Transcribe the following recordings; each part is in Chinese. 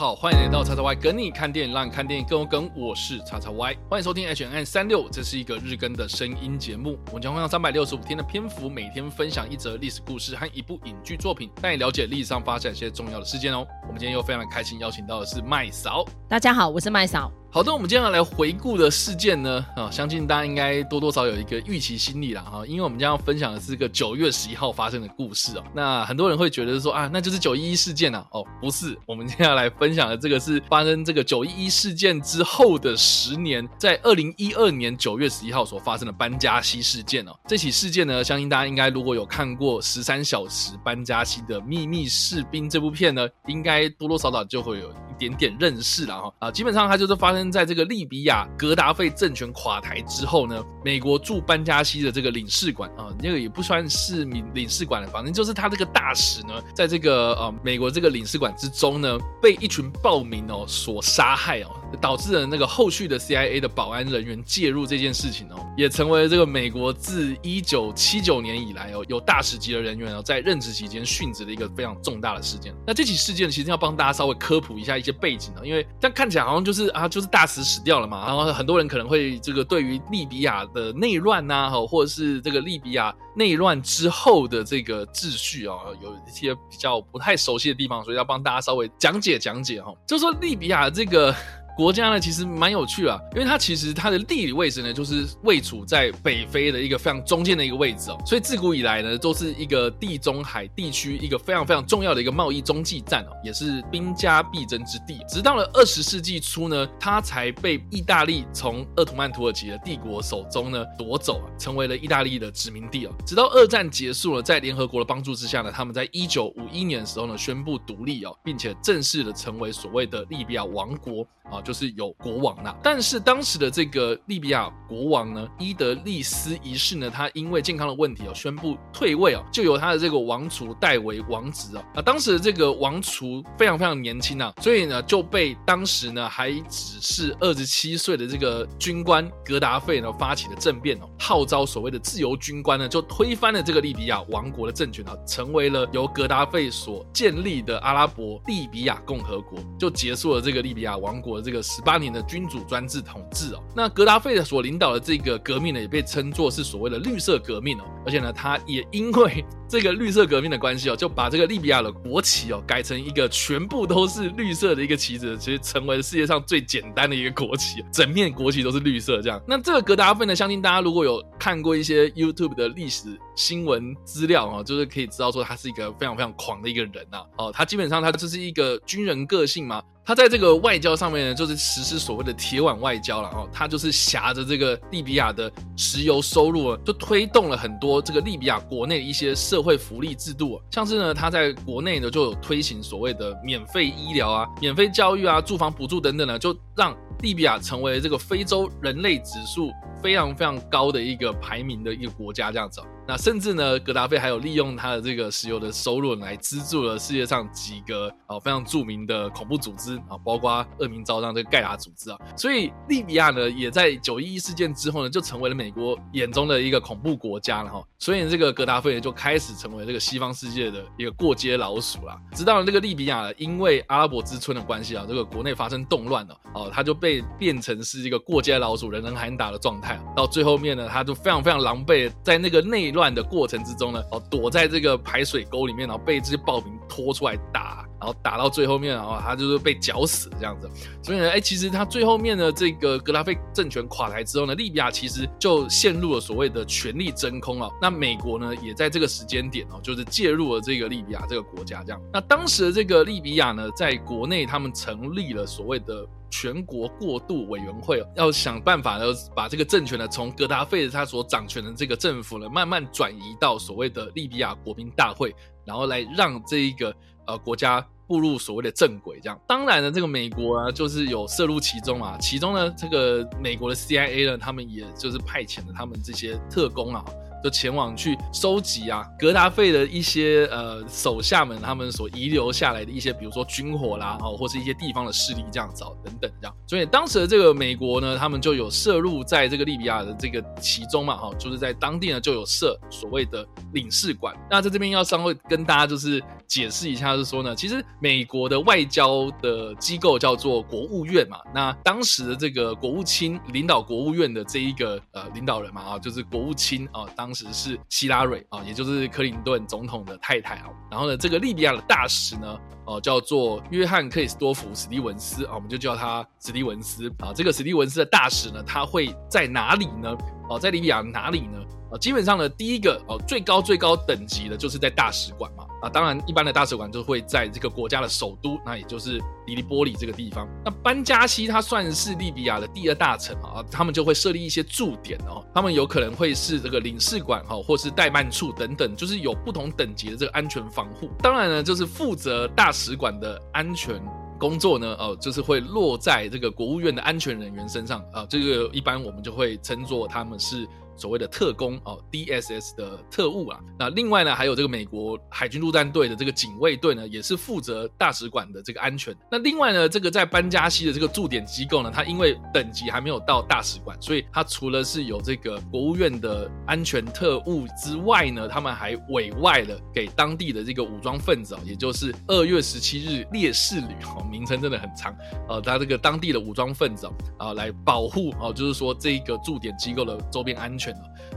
好，欢迎来到叉叉 Y 跟你看电影，让你看电影更有梗。我是叉叉 Y，欢迎收听 H N 三六，这是一个日更的声音节目。我们将会用三百六十五天的篇幅，每天分享一则历史故事和一部影剧作品，带你了解历史上发生一些重要的事件哦。我们今天又非常开心，邀请到的是麦嫂。大家好，我是麦嫂。好的，我们接下来回顾的事件呢，啊，相信大家应该多多少有一个预期心理了哈，因为我们将要分享的是个九月十一号发生的故事哦。那很多人会觉得说啊，那就是九一一事件啊，哦，不是，我们接下来分享的这个是发生这个九一一事件之后的十年，在二零一二年九月十一号所发生的班加西事件哦。这起事件呢，相信大家应该如果有看过十三小时班加西的秘密士兵这部片呢，应该多多少少就会有一点点认识了哈。啊，基本上它就是发生在这个利比亚格达费政权垮台之后呢，美国驻班加西的这个领事馆啊，那个也不算是领领事馆了，反正就是他这个大使呢，在这个呃美国这个领事馆之中呢，被一群暴民哦所杀害哦。导致了那个后续的 CIA 的保安人员介入这件事情哦，也成为这个美国自一九七九年以来哦有大使级的人员哦在任职期间殉职的一个非常重大的事件。那这起事件其实要帮大家稍微科普一下一些背景哦，因为这样看起来好像就是啊就是大使死掉了嘛，然后很多人可能会这个对于利比亚的内乱呐，或者是这个利比亚内乱之后的这个秩序啊，有一些比较不太熟悉的地方，所以要帮大家稍微讲解讲解哈，就说利比亚这个。国家呢，其实蛮有趣啊，因为它其实它的地理位置呢，就是位处在北非的一个非常中间的一个位置哦，所以自古以来呢，都是一个地中海地区一个非常非常重要的一个贸易中继站哦，也是兵家必争之地。直到了二十世纪初呢，它才被意大利从鄂图曼土耳其的帝国手中呢夺走啊，成为了意大利的殖民地哦。直到二战结束了，在联合国的帮助之下呢，他们在一九五一年的时候呢，宣布独立哦，并且正式的成为所谓的利比亚王国啊。就就是有国王啦，但是当时的这个利比亚国王呢，伊德利斯一世呢，他因为健康的问题哦，宣布退位哦，就由他的这个王储代为王子哦。啊，当时的这个王储非常非常年轻啊，所以呢，就被当时呢还只是二十七岁的这个军官格达费呢发起的政变哦，号召所谓的自由军官呢，就推翻了这个利比亚王国的政权啊，成为了由格达费所建立的阿拉伯利比亚共和国，就结束了这个利比亚王国的这个。十八年的君主专制统治哦，那格达费的所领导的这个革命呢，也被称作是所谓的绿色革命哦，而且呢，他也因为 这个绿色革命的关系哦，就把这个利比亚的国旗哦改成一个全部都是绿色的一个旗子，其实成为世界上最简单的一个国旗，整面国旗都是绿色这样。那这个格达费呢，相信大家如果有看过一些 YouTube 的历史新闻资料哦，就是可以知道说他是一个非常非常狂的一个人呐哦，他基本上他就是一个军人个性嘛。他在这个外交上面呢，就是实施所谓的铁腕外交了哦。他就是挟着这个利比亚的石油收入，就推动了很多这个利比亚国内的一些社会福利制度，像是呢，他在国内呢就有推行所谓的免费医疗啊、免费教育啊、住房补助等等呢，就让利比亚成为这个非洲人类指数非常非常高的一个排名的一个国家这样子。那甚至呢，格达费还有利用他的这个石油的收入来资助了世界上几个啊非常著名的恐怖组织啊，包括恶名昭彰这个盖达组织啊。所以利比亚呢，也在九一一事件之后呢，就成为了美国眼中的一个恐怖国家了哈。所以这个格达费呢，就开始成为这个西方世界的一个过街老鼠啦。直到这个利比亚因为阿拉伯之春的关系啊，这个国内发生动乱了哦，他就被变成是一个过街老鼠、人人喊打的状态。到最后面呢，他就非常非常狼狈，在那个内乱。乱的过程之中呢，哦，躲在这个排水沟里面，然后被这些暴民拖出来打，然后打到最后面，然后他就是被绞死这样子。所以呢，哎，其实他最后面的这个格拉菲政权垮台之后呢，利比亚其实就陷入了所谓的权力真空了。那美国呢，也在这个时间点哦，就是介入了这个利比亚这个国家这样。那当时的这个利比亚呢，在国内他们成立了所谓的。全国过渡委员会要想办法呢，把这个政权呢从格达费他所掌权的这个政府呢，慢慢转移到所谓的利比亚国民大会，然后来让这一个呃国家步入所谓的正轨。这样，当然呢，这个美国啊，就是有涉入其中啊，其中呢，这个美国的 CIA 呢，他们也就是派遣了他们这些特工啊。就前往去收集啊，格达费的一些呃手下们他们所遗留下来的一些，比如说军火啦，哦，或是一些地方的势力这样子等等这样。所以当时的这个美国呢，他们就有涉入在这个利比亚的这个其中嘛，哈，就是在当地呢就有设所谓的领事馆。那在这边要稍微跟大家就是解释一下，是说呢，其实美国的外交的机构叫做国务院嘛，那当时的这个国务卿领导国务院的这一个呃领导人嘛啊，就是国务卿啊，当当时是希拉蕊啊，也就是克林顿总统的太太啊。然后呢，这个利比亚的大使呢，哦叫做约翰克里斯多夫史蒂文斯啊，我们就叫他史蒂文斯啊。这个史蒂文斯的大使呢，他会在哪里呢？哦，在利比亚哪里呢？啊，基本上呢，第一个哦，最高最高等级的就是在大使馆嘛。啊，当然一般的大使馆就会在这个国家的首都，那也就是黎利波里这个地方。那班加西它算是利比亚的第二大城啊，他们就会设立一些驻点哦，他们有可能会是这个领事馆哈，或是代办处等等，就是有不同等级的这个安全防护。当然呢，就是负责大使馆的安全工作呢，哦，就是会落在这个国务院的安全人员身上啊，这个一般我们就会称作他们是。所谓的特工哦，DSS 的特务啊，那另外呢，还有这个美国海军陆战队的这个警卫队呢，也是负责大使馆的这个安全。那另外呢，这个在班加西的这个驻点机构呢，它因为等级还没有到大使馆，所以它除了是有这个国务院的安全特务之外呢，他们还委外了给当地的这个武装分子哦，也就是二月十七日烈士旅哦，名称真的很长呃，他这个当地的武装分子啊，来保护哦，就是说这个驻点机构的周边安全。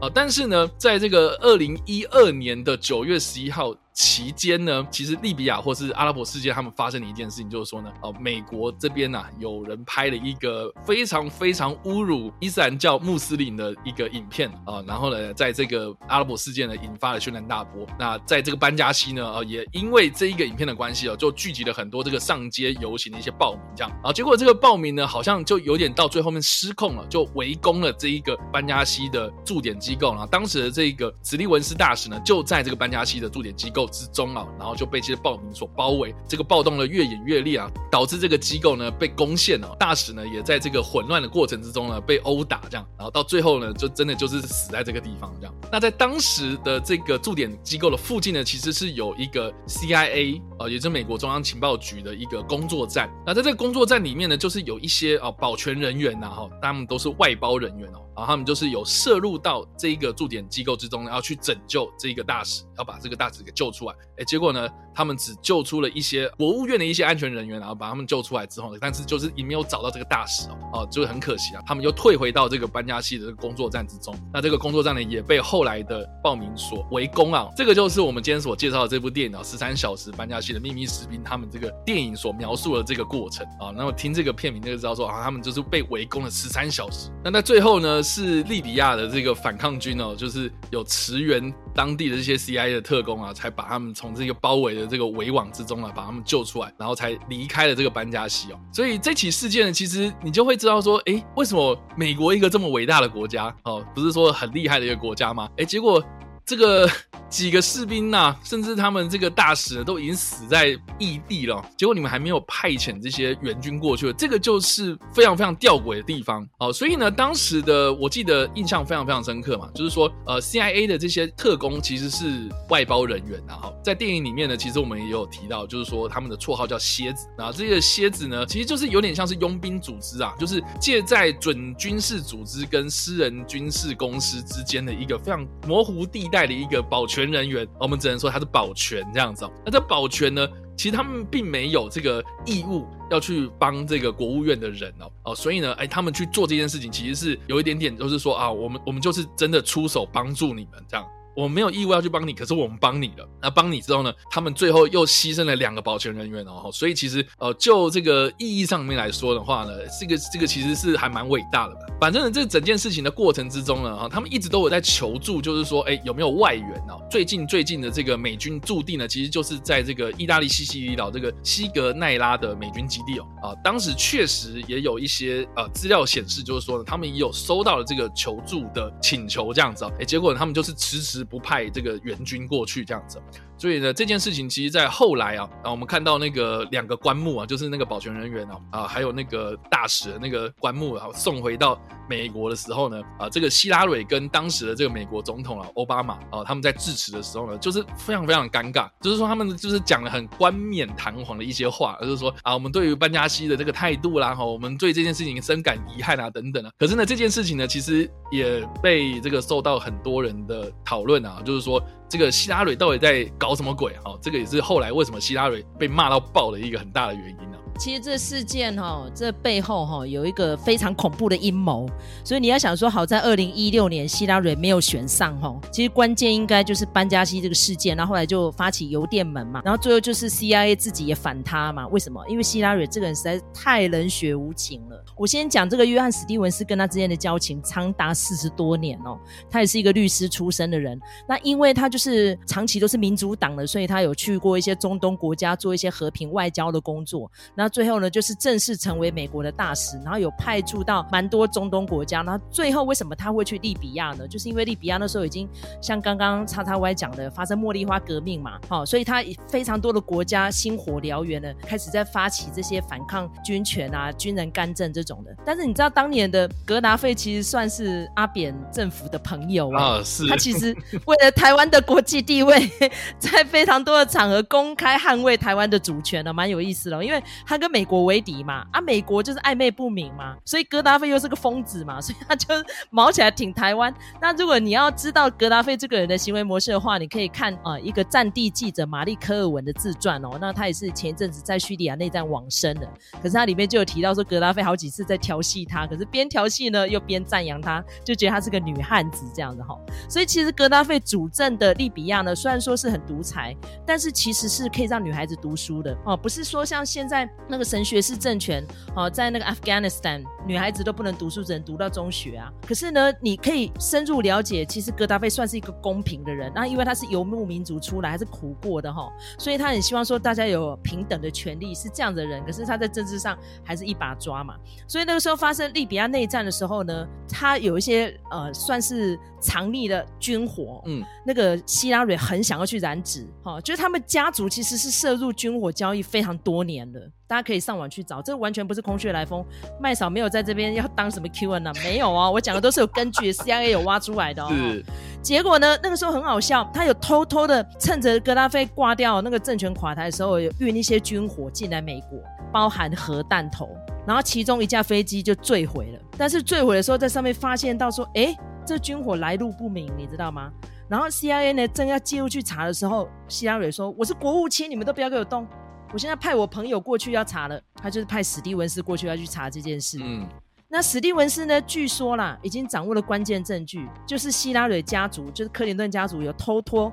啊，但是呢，在这个二零一二年的九月十一号。期间呢，其实利比亚或是阿拉伯世界，他们发生的一件事情就是说呢，哦，美国这边呐，有人拍了一个非常非常侮辱伊斯兰教穆斯林的一个影片啊，然后呢，在这个阿拉伯世界呢，引发了轩然大波。那在这个班加西呢，呃，也因为这一个影片的关系哦，就聚集了很多这个上街游行的一些暴民，这样啊，结果这个暴民呢，好像就有点到最后面失控了，就围攻了这一个班加西的驻点机构。然后当时的这个史蒂文斯大使呢，就在这个班加西的驻点机构。之中啊，然后就被这些暴民所包围，这个暴动呢越演越烈啊，导致这个机构呢被攻陷了，大使呢也在这个混乱的过程之中呢被殴打，这样，然后到最后呢就真的就是死在这个地方这样。那在当时的这个驻点机构的附近呢，其实是有一个 CIA 啊，也是美国中央情报局的一个工作站。那在这个工作站里面呢，就是有一些啊保全人员呐哈，他们都是外包人员哦。然后他们就是有涉入到这一个驻点机构之中，要去拯救这一个大使，要把这个大使给救出来。哎，结果呢，他们只救出了一些国务院的一些安全人员，然后把他们救出来之后呢，但是就是也没有找到这个大使哦，哦，就是很可惜啊。他们又退回到这个班加西的工作站之中。那这个工作站呢，也被后来的暴民所围攻啊。这个就是我们今天所介绍的这部电影啊，《十三小时班加西的秘密士兵》他们这个电影所描述的这个过程啊。那么听这个片名就知道说啊，他们就是被围攻了十三小时。那在最后呢？是利比亚的这个反抗军哦，就是有驰援当地的这些 CIA 的特工啊，才把他们从这个包围的这个围网之中啊，把他们救出来，然后才离开了这个班加西哦。所以这起事件呢，其实你就会知道说，哎，为什么美国一个这么伟大的国家哦，不是说很厉害的一个国家吗？哎，结果。这个几个士兵呐，甚至他们这个大使都已经死在异地了，结果你们还没有派遣这些援军过去，这个就是非常非常吊诡的地方哦。所以呢，当时的我记得印象非常非常深刻嘛，就是说，呃，CIA 的这些特工其实是外包人员，然后在电影里面呢，其实我们也有提到，就是说他们的绰号叫蝎子，然后这些蝎子呢，其实就是有点像是佣兵组织啊，就是借在准军事组织跟私人军事公司之间的一个非常模糊地带。代的一个保全人员，我们只能说他是保全这样子。那这保全呢，其实他们并没有这个义务要去帮这个国务院的人哦哦，所以呢，哎，他们去做这件事情，其实是有一点点，就是说啊，我们我们就是真的出手帮助你们这样。我没有义务要去帮你，可是我们帮你了。那帮你之后呢？他们最后又牺牲了两个保全人员哦。所以其实呃，就这个意义上面来说的话呢，这个这个其实是还蛮伟大的。反正呢，这整件事情的过程之中呢，哈，他们一直都有在求助，就是说，哎，有没有外援呢？最近最近的这个美军驻地呢，其实就是在这个意大利西西里岛这个西格奈拉的美军基地哦。啊，当时确实也有一些呃资料显示，就是说呢，他们也有收到了这个求助的请求这样子哦。哎，结果他们就是迟迟。不派这个援军过去，这样子。所以呢，这件事情其实，在后来啊，啊，我们看到那个两个棺木啊，就是那个保全人员啊，啊，还有那个大使的那个棺木啊，送回到美国的时候呢，啊，这个希拉蕊跟当时的这个美国总统啊，奥巴马啊，他们在致辞的时候呢，就是非常非常尴尬，就是说他们就是讲了很冠冕堂皇的一些话，就是说啊，我们对于班加西的这个态度啦，哈，我们对这件事情深感遗憾啊，等等啊。可是呢，这件事情呢，其实也被这个受到很多人的讨。论啊，就是说这个希拉蕊到底在搞什么鬼？哈，这个也是后来为什么希拉蕊被骂到爆的一个很大的原因呢。其实这事件哈，这背后哈有一个非常恐怖的阴谋，所以你要想说，好在二零一六年希拉蕊没有选上哈，其实关键应该就是班加西这个事件，然后后来就发起邮电门嘛，然后最后就是 CIA 自己也反他嘛，为什么？因为希拉蕊这个人实在太冷血无情了。我先讲这个约翰史蒂文斯跟他之间的交情长达四十多年哦，他也是一个律师出身的人，那因为他就是长期都是民主党的，所以他有去过一些中东国家做一些和平外交的工作，那。最后呢，就是正式成为美国的大使，然后有派驻到蛮多中东国家。然后最后为什么他会去利比亚呢？就是因为利比亚那时候已经像刚刚叉叉 Y 讲的，发生茉莉花革命嘛，好，所以他非常多的国家星火燎原的开始在发起这些反抗军权啊、军人干政这种的。但是你知道当年的格达费其实算是阿扁政府的朋友啊，是他其实为了台湾的国际地位，在非常多的场合公开捍卫台湾的主权呢，蛮有意思的，因为他。跟美国为敌嘛，啊，美国就是暧昧不明嘛，所以格达费又是个疯子嘛，所以他就毛起来挺台湾。那如果你要知道格达费这个人的行为模式的话，你可以看啊一个战地记者玛丽科尔文的自传哦，那他也是前一阵子在叙利亚内战往生的，可是他里面就有提到说格达费好几次在调戏他，可是边调戏呢又边赞扬他，就觉得他是个女汉子这样子哈。所以其实格达费主政的利比亚呢，虽然说是很独裁，但是其实是可以让女孩子读书的哦，不是说像现在。那个神学式政权，哦，在那个 Afghanistan，女孩子都不能读书，只能读到中学啊。可是呢，你可以深入了解，其实戈达菲算是一个公平的人。那因为他是游牧民族出来，还是苦过的哈，所以他很希望说大家有平等的权利，是这样的人。可是他在政治上还是一把抓嘛。所以那个时候发生利比亚内战的时候呢，他有一些呃，算是藏匿的军火。嗯，那个希拉蕊很想要去染指，哈，就是他们家族其实是涉入军火交易非常多年了。大家可以上网去找，这完全不是空穴来风。麦嫂没有在这边要当什么 Q N 啊，没有啊，我讲的都是有根据，C I A 有挖出来的哦。是。结果呢，那个时候很好笑，他有偷偷的趁着格拉菲挂掉那个政权垮台的时候，有运一些军火进来美国，包含核弹头，然后其中一架飞机就坠毁了。但是坠毁的时候，在上面发现到说，哎，这军火来路不明，你知道吗？然后 C I A 呢正要介入去查的时候，希拉蕊说：“我是国务卿，你们都不要给我动。”我现在派我朋友过去要查了，他就是派史蒂文斯过去要去查这件事。嗯，那史蒂文斯呢？据说啦，已经掌握了关键证据，就是希拉蕊家族，就是克林顿家族有偷偷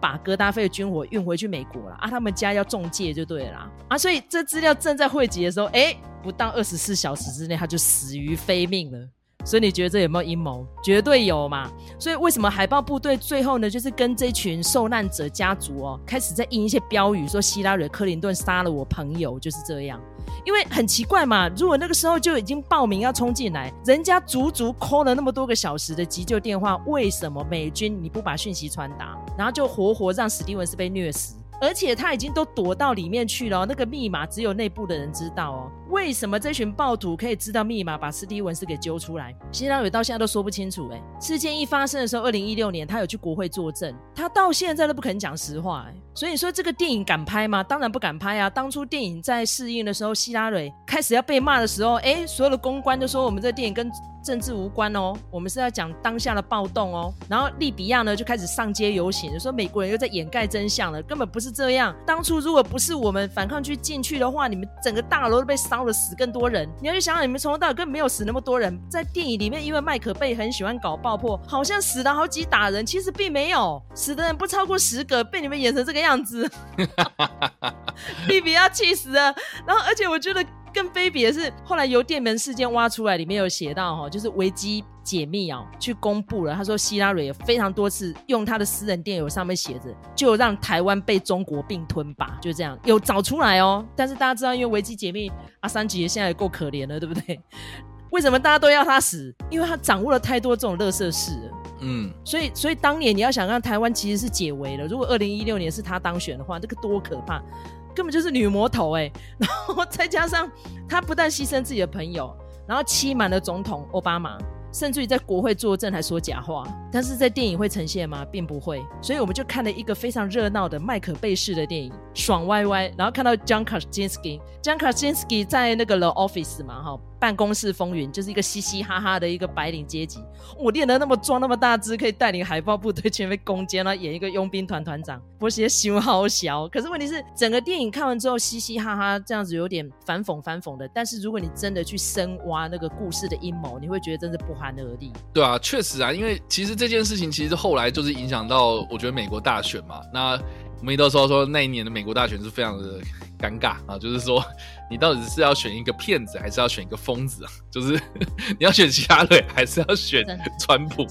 把格达菲的军火运回去美国了啊！他们家要中介就对了啊！所以这资料正在汇集的时候，哎，不到二十四小时之内，他就死于非命了。所以你觉得这有没有阴谋？绝对有嘛！所以为什么海豹部队最后呢，就是跟这群受难者家族哦，开始在印一些标语，说希拉里克林顿杀了我朋友，就是这样。因为很奇怪嘛，如果那个时候就已经报名要冲进来，人家足足 call 了那么多个小时的急救电话，为什么美军你不把讯息传达，然后就活活让史蒂文斯被虐死？而且他已经都躲到里面去了，那个密码只有内部的人知道哦。为什么这群暴徒可以知道密码，把斯蒂文斯给揪出来？希拉蕊到现在都说不清楚。哎，事件一发生的时候，二零一六年他有去国会作证，他到现在都不肯讲实话。哎，所以说这个电影敢拍吗？当然不敢拍啊！当初电影在试映的时候，希拉蕊开始要被骂的时候，哎，所有的公关都说我们这电影跟。政治无关哦，我们是要讲当下的暴动哦。然后利比亚呢就开始上街游行，说美国人又在掩盖真相了，根本不是这样。当初如果不是我们反抗去进去的话，你们整个大楼都被烧了，死更多人。你要去想想，你们从头到尾根本没有死那么多人。在电影里面，因为麦克贝很喜欢搞爆破，好像死了好几打人，其实并没有死的人不超过十个，被你们演成这个样子，利比亚气死了。然后，而且我觉得。更卑鄙的是，后来由电门事件挖出来，里面有写到哈，就是维基解密啊，去公布了。他说希拉蕊有非常多次用他的私人电邮上面写着，就让台湾被中国并吞吧，就这样有找出来哦。但是大家知道，因为维基解密，阿三姐现在也够可怜了，对不对？为什么大家都要他死？因为他掌握了太多这种乐色事。嗯，所以所以当年你要想让台湾其实是解围了。如果二零一六年是他当选的话，这个多可怕！根本就是女魔头哎，然后再加上她不但牺牲自己的朋友，然后欺瞒了总统奥巴马，甚至于在国会作证还说假话。但是在电影会呈现吗？并不会。所以我们就看了一个非常热闹的麦可贝式的电影，爽歪歪。然后看到 John k a s i n s k i j o h n k a s i n s k i 在那个 The Office 嘛，哈，办公室风云，就是一个嘻嘻哈哈的一个白领阶级。我练得那么壮，那么大只，可以带领海豹部队全面攻坚了，演一个佣兵团团长，我写心好小。可是问题是，整个电影看完之后，嘻嘻哈哈这样子有点反讽反讽的。但是如果你真的去深挖那个故事的阴谋，你会觉得真是不寒而栗。对啊，确实啊，因为其实这件事情其实后来就是影响到，我觉得美国大选嘛。那我们一都说说那一年的美国大选是非常的尴尬啊，就是说你到底是要选一个骗子，还是要选一个疯子啊？就是你要选希拉里，还是要选川普？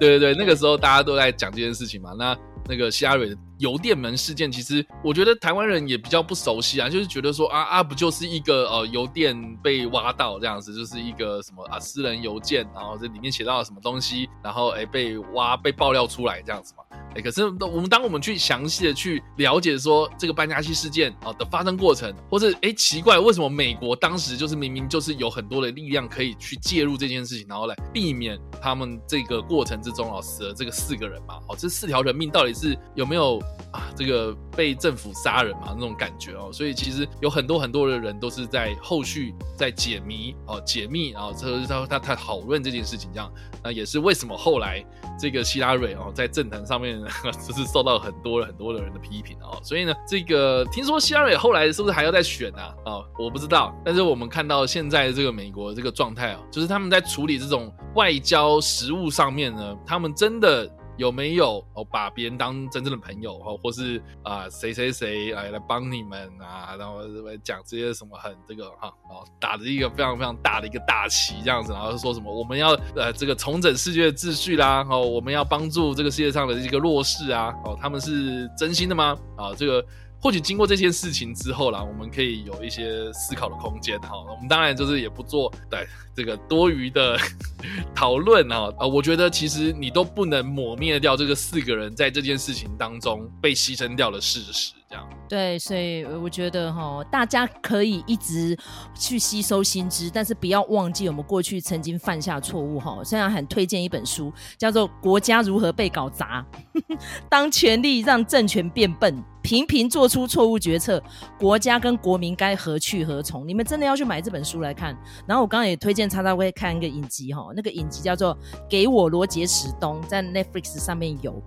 对对对，那个时候大家都在讲这件事情嘛。那那个希拉里邮电门事件，其实我觉得台湾人也比较不熟悉啊，就是觉得说啊啊，不就是一个呃邮电被挖到这样子，就是一个什么啊私人邮件，然后这里面写到了什么东西，然后哎被挖被爆料出来这样子嘛。哎可是，我们当我们去详细的去了解说这个班加西事件啊的发生过程，或者哎奇怪，为什么美国当时就是明明就是有很多的力量可以去介入这件事情，然后来避免他们这个过程之中啊死了这个四个人嘛？哦，这四条人命到底是有没有啊这个被政府杀人嘛那种感觉哦？所以其实有很多很多的人都是在后续在解谜哦解密，然后他他他讨论这件事情这样，那也是为什么后来这个希拉蕊哦在政坛上面。就是受到很多很多的人的批评哦，所以呢，这个听说希拉蕊后来是不是还要再选啊？啊，我不知道。但是我们看到现在这个美国这个状态哦，就是他们在处理这种外交实务上面呢，他们真的。有没有哦把别人当真正的朋友哦，或是啊谁谁谁来来帮你们啊，然后讲这些什么很这个哈哦打着一个非常非常大的一个大旗这样子，然后说什么我们要呃这个重整世界的秩序啦哦，我们要帮助这个世界上的一个弱势啊哦，他们是真心的吗啊这个？或许经过这件事情之后啦，我们可以有一些思考的空间哈。我们当然就是也不做对这个多余的 讨论哈。啊，我觉得其实你都不能抹灭掉这个四个人在这件事情当中被牺牲掉的事实。这样对，所以我觉得哈，大家可以一直去吸收新知，但是不要忘记我们过去曾经犯下错误哈。现在很推荐一本书，叫做《国家如何被搞砸》，当权力让政权变笨，频频做出错误决策，国家跟国民该何去何从？你们真的要去买这本书来看。然后我刚刚也推荐叉叉会看一个影集哈，那个影集叫做《给我罗杰史东》，在 Netflix 上面有。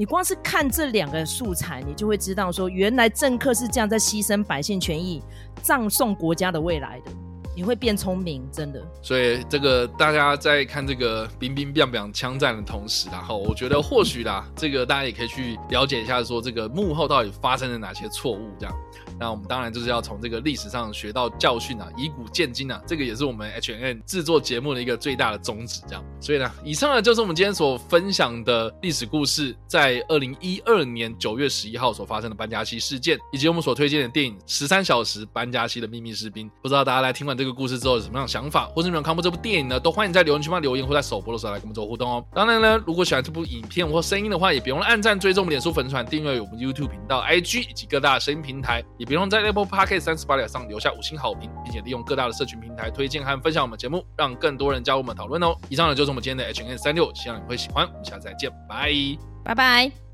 你光是看这两个素材，你就会知道说，原来政客是这样在牺牲百姓权益、葬送国家的未来的。你会变聪明，真的。所以这个大家在看这个冰冰冰冰枪战的同时，然后我觉得或许啦，这个大家也可以去了解一下，说这个幕后到底发生了哪些错误，这样。那我们当然就是要从这个历史上学到教训啊，以古鉴今啊，这个也是我们 H N N 制作节目的一个最大的宗旨。这样，所以呢，以上呢就是我们今天所分享的历史故事，在二零一二年九月十一号所发生的班加西事件，以及我们所推荐的电影《十三小时班加西的秘密士兵》。不知道大家来听完这个故事之后有什么样的想法，或者你们看过这部电影呢？都欢迎在留言区帮留言，或在首播的时候来跟我们做互动哦。当然呢，如果喜欢这部影片或声音的话，也别忘了按赞、追踪我们脸书粉团、订阅我们 YouTube 频道、IG 以及各大声音平台，也别忘在 Apple Park。三十八点上留下五星好评，并且利用各大的社群平台推荐和分享我们节目，让更多人加入我们讨论哦。以上呢就是我们今天的 H N 三六，希望你会喜欢。我们下次再见，拜拜拜。